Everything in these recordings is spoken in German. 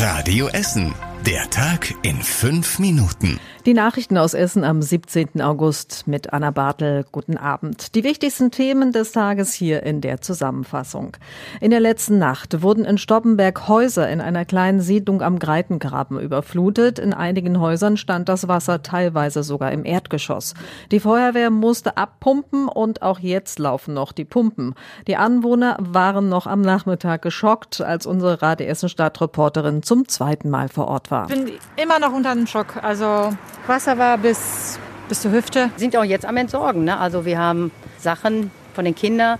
Radio Essen. Der Tag in fünf Minuten. Die Nachrichten aus Essen am 17. August mit Anna Bartel. Guten Abend. Die wichtigsten Themen des Tages hier in der Zusammenfassung. In der letzten Nacht wurden in Stoppenberg Häuser in einer kleinen Siedlung am Greitengraben überflutet. In einigen Häusern stand das Wasser teilweise sogar im Erdgeschoss. Die Feuerwehr musste abpumpen und auch jetzt laufen noch die Pumpen. Die Anwohner waren noch am Nachmittag geschockt, als unsere Radio Essen Stadtreporterin zum zweiten Mal vor Ort war. Ich bin immer noch unter dem Schock. Also Wasser war bis, bis zur Hüfte. Wir sind auch jetzt am Entsorgen. Ne? Also wir haben Sachen von den Kindern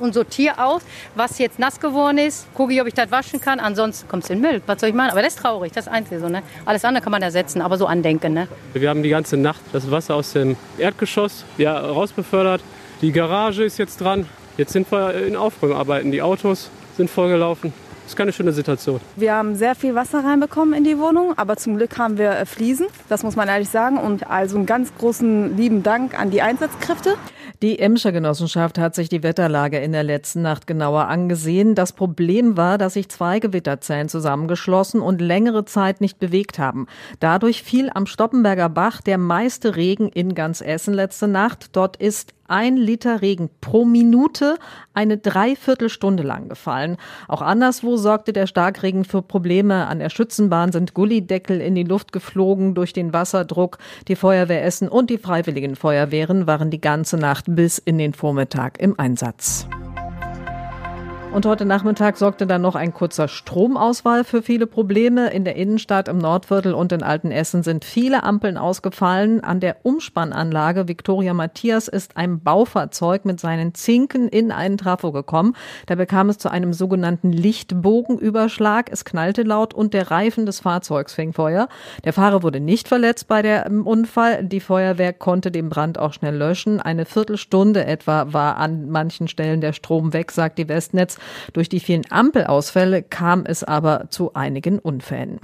und sortiere aus, was jetzt nass geworden ist, gucke ich, ob ich das waschen kann. Ansonsten kommt es in den Müll. Was soll ich machen? Aber das ist traurig, das ist Einzige so. Ne? Alles andere kann man ersetzen, aber so andenken. Ne? Wir haben die ganze Nacht das Wasser aus dem Erdgeschoss ja, rausbefördert. Die Garage ist jetzt dran. Jetzt sind wir in Aufräumarbeiten. Die Autos sind vollgelaufen. Das ist keine schöne Situation. Wir haben sehr viel Wasser reinbekommen in die Wohnung, aber zum Glück haben wir äh, Fliesen, das muss man ehrlich sagen. Und also einen ganz großen lieben Dank an die Einsatzkräfte. Die Emscher Genossenschaft hat sich die Wetterlage in der letzten Nacht genauer angesehen. Das Problem war, dass sich zwei Gewitterzellen zusammengeschlossen und längere Zeit nicht bewegt haben. Dadurch fiel am Stoppenberger Bach der meiste Regen in ganz Essen letzte Nacht. Dort ist ein Liter Regen pro Minute eine Dreiviertelstunde lang gefallen. Auch anderswo sorgte der Starkregen für Probleme. An der Schützenbahn sind Gullideckel in die Luft geflogen durch den Wasserdruck. Die Feuerwehr Essen und die Freiwilligen Feuerwehren waren die ganze Nacht bis in den Vormittag im Einsatz. Und heute Nachmittag sorgte dann noch ein kurzer Stromausfall für viele Probleme. In der Innenstadt, im Nordviertel und in Altenessen sind viele Ampeln ausgefallen. An der Umspannanlage Victoria Matthias ist ein Baufahrzeug mit seinen Zinken in einen Trafo gekommen. Da bekam es zu einem sogenannten Lichtbogenüberschlag. Es knallte laut und der Reifen des Fahrzeugs fing Feuer. Der Fahrer wurde nicht verletzt bei dem Unfall. Die Feuerwehr konnte den Brand auch schnell löschen. Eine Viertelstunde etwa war an manchen Stellen der Strom weg, sagt die Westnetz. Durch die vielen Ampelausfälle kam es aber zu einigen Unfällen.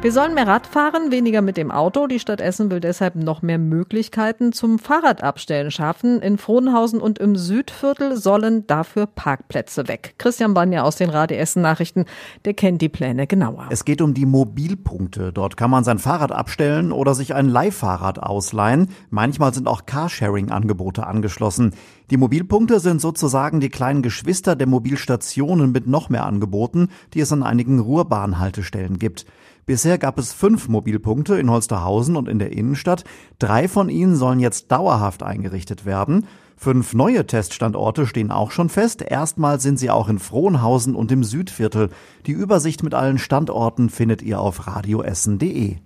Wir sollen mehr Rad fahren, weniger mit dem Auto. Die Stadt Essen will deshalb noch mehr Möglichkeiten zum Fahrradabstellen schaffen. In Frohnhausen und im Südviertel sollen dafür Parkplätze weg. Christian Banja aus den Radio Essen Nachrichten, der kennt die Pläne genauer. Es geht um die Mobilpunkte. Dort kann man sein Fahrrad abstellen oder sich ein Leihfahrrad ausleihen. Manchmal sind auch Carsharing-Angebote angeschlossen. Die Mobilpunkte sind sozusagen die kleinen Geschwister der Mobilstationen mit noch mehr Angeboten, die es an einigen Ruhrbahnhaltestellen gibt. Bisher gab es fünf Mobilpunkte in Holsterhausen und in der Innenstadt. Drei von ihnen sollen jetzt dauerhaft eingerichtet werden. Fünf neue Teststandorte stehen auch schon fest. Erstmal sind sie auch in Frohnhausen und im Südviertel. Die Übersicht mit allen Standorten findet ihr auf radioessen.de.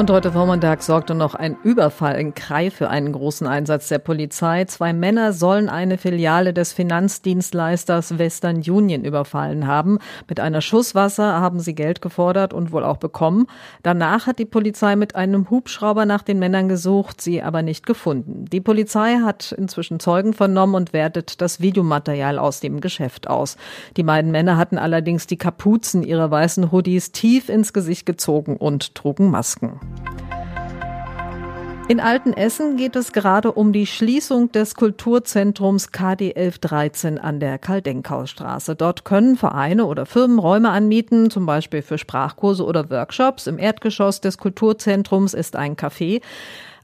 Und heute Vormittag sorgte noch ein Überfall in Krai für einen großen Einsatz der Polizei. Zwei Männer sollen eine Filiale des Finanzdienstleisters Western Union überfallen haben. Mit einer Schusswasser haben sie Geld gefordert und wohl auch bekommen. Danach hat die Polizei mit einem Hubschrauber nach den Männern gesucht, sie aber nicht gefunden. Die Polizei hat inzwischen Zeugen vernommen und wertet das Videomaterial aus dem Geschäft aus. Die beiden Männer hatten allerdings die Kapuzen ihrer weißen Hoodies tief ins Gesicht gezogen und trugen Masken. In Altenessen geht es gerade um die Schließung des Kulturzentrums KD 1113 an der Karl-Denkhaus-Straße. Dort können Vereine oder Firmen Räume anmieten, zum Beispiel für Sprachkurse oder Workshops. Im Erdgeschoss des Kulturzentrums ist ein Café.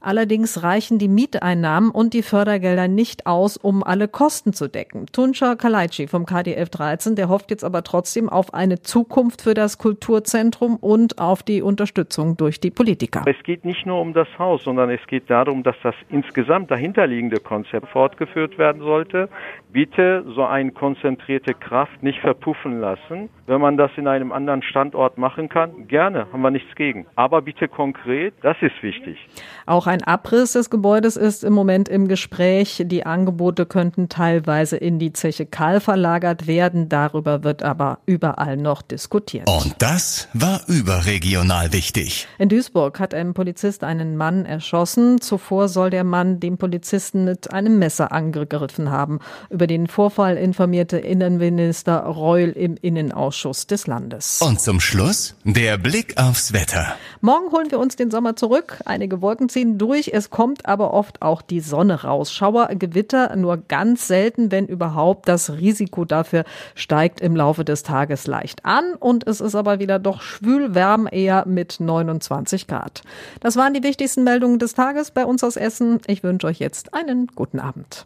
Allerdings reichen die Mieteinnahmen und die Fördergelder nicht aus, um alle Kosten zu decken. Tunca Kalaici vom KDF 13, der hofft jetzt aber trotzdem auf eine Zukunft für das Kulturzentrum und auf die Unterstützung durch die Politiker. Es geht nicht nur um das Haus, sondern es geht darum, dass das insgesamt dahinterliegende Konzept fortgeführt werden sollte. Bitte so eine konzentrierte Kraft nicht verpuffen lassen. Wenn man das in einem anderen Standort machen kann, gerne, haben wir nichts gegen. Aber bitte konkret, das ist wichtig. Auch ein Abriss des Gebäudes ist im Moment im Gespräch. Die Angebote könnten teilweise in die Zeche Karl verlagert werden. Darüber wird aber überall noch diskutiert. Und das war überregional wichtig. In Duisburg hat ein Polizist einen Mann erschossen. Zuvor soll der Mann den Polizisten mit einem Messer angegriffen haben. Über den Vorfall informierte Innenminister Reul im Innenausschuss des Landes. Und zum Schluss der Blick aufs Wetter. Morgen holen wir uns den Sommer zurück. Einige Wolken ziehen zwischendurch. Es kommt aber oft auch die Sonne raus. Schauer, Gewitter nur ganz selten, wenn überhaupt. Das Risiko dafür steigt im Laufe des Tages leicht an und es ist aber wieder doch schwül wärm eher mit 29 Grad. Das waren die wichtigsten Meldungen des Tages bei uns aus Essen. Ich wünsche euch jetzt einen guten Abend.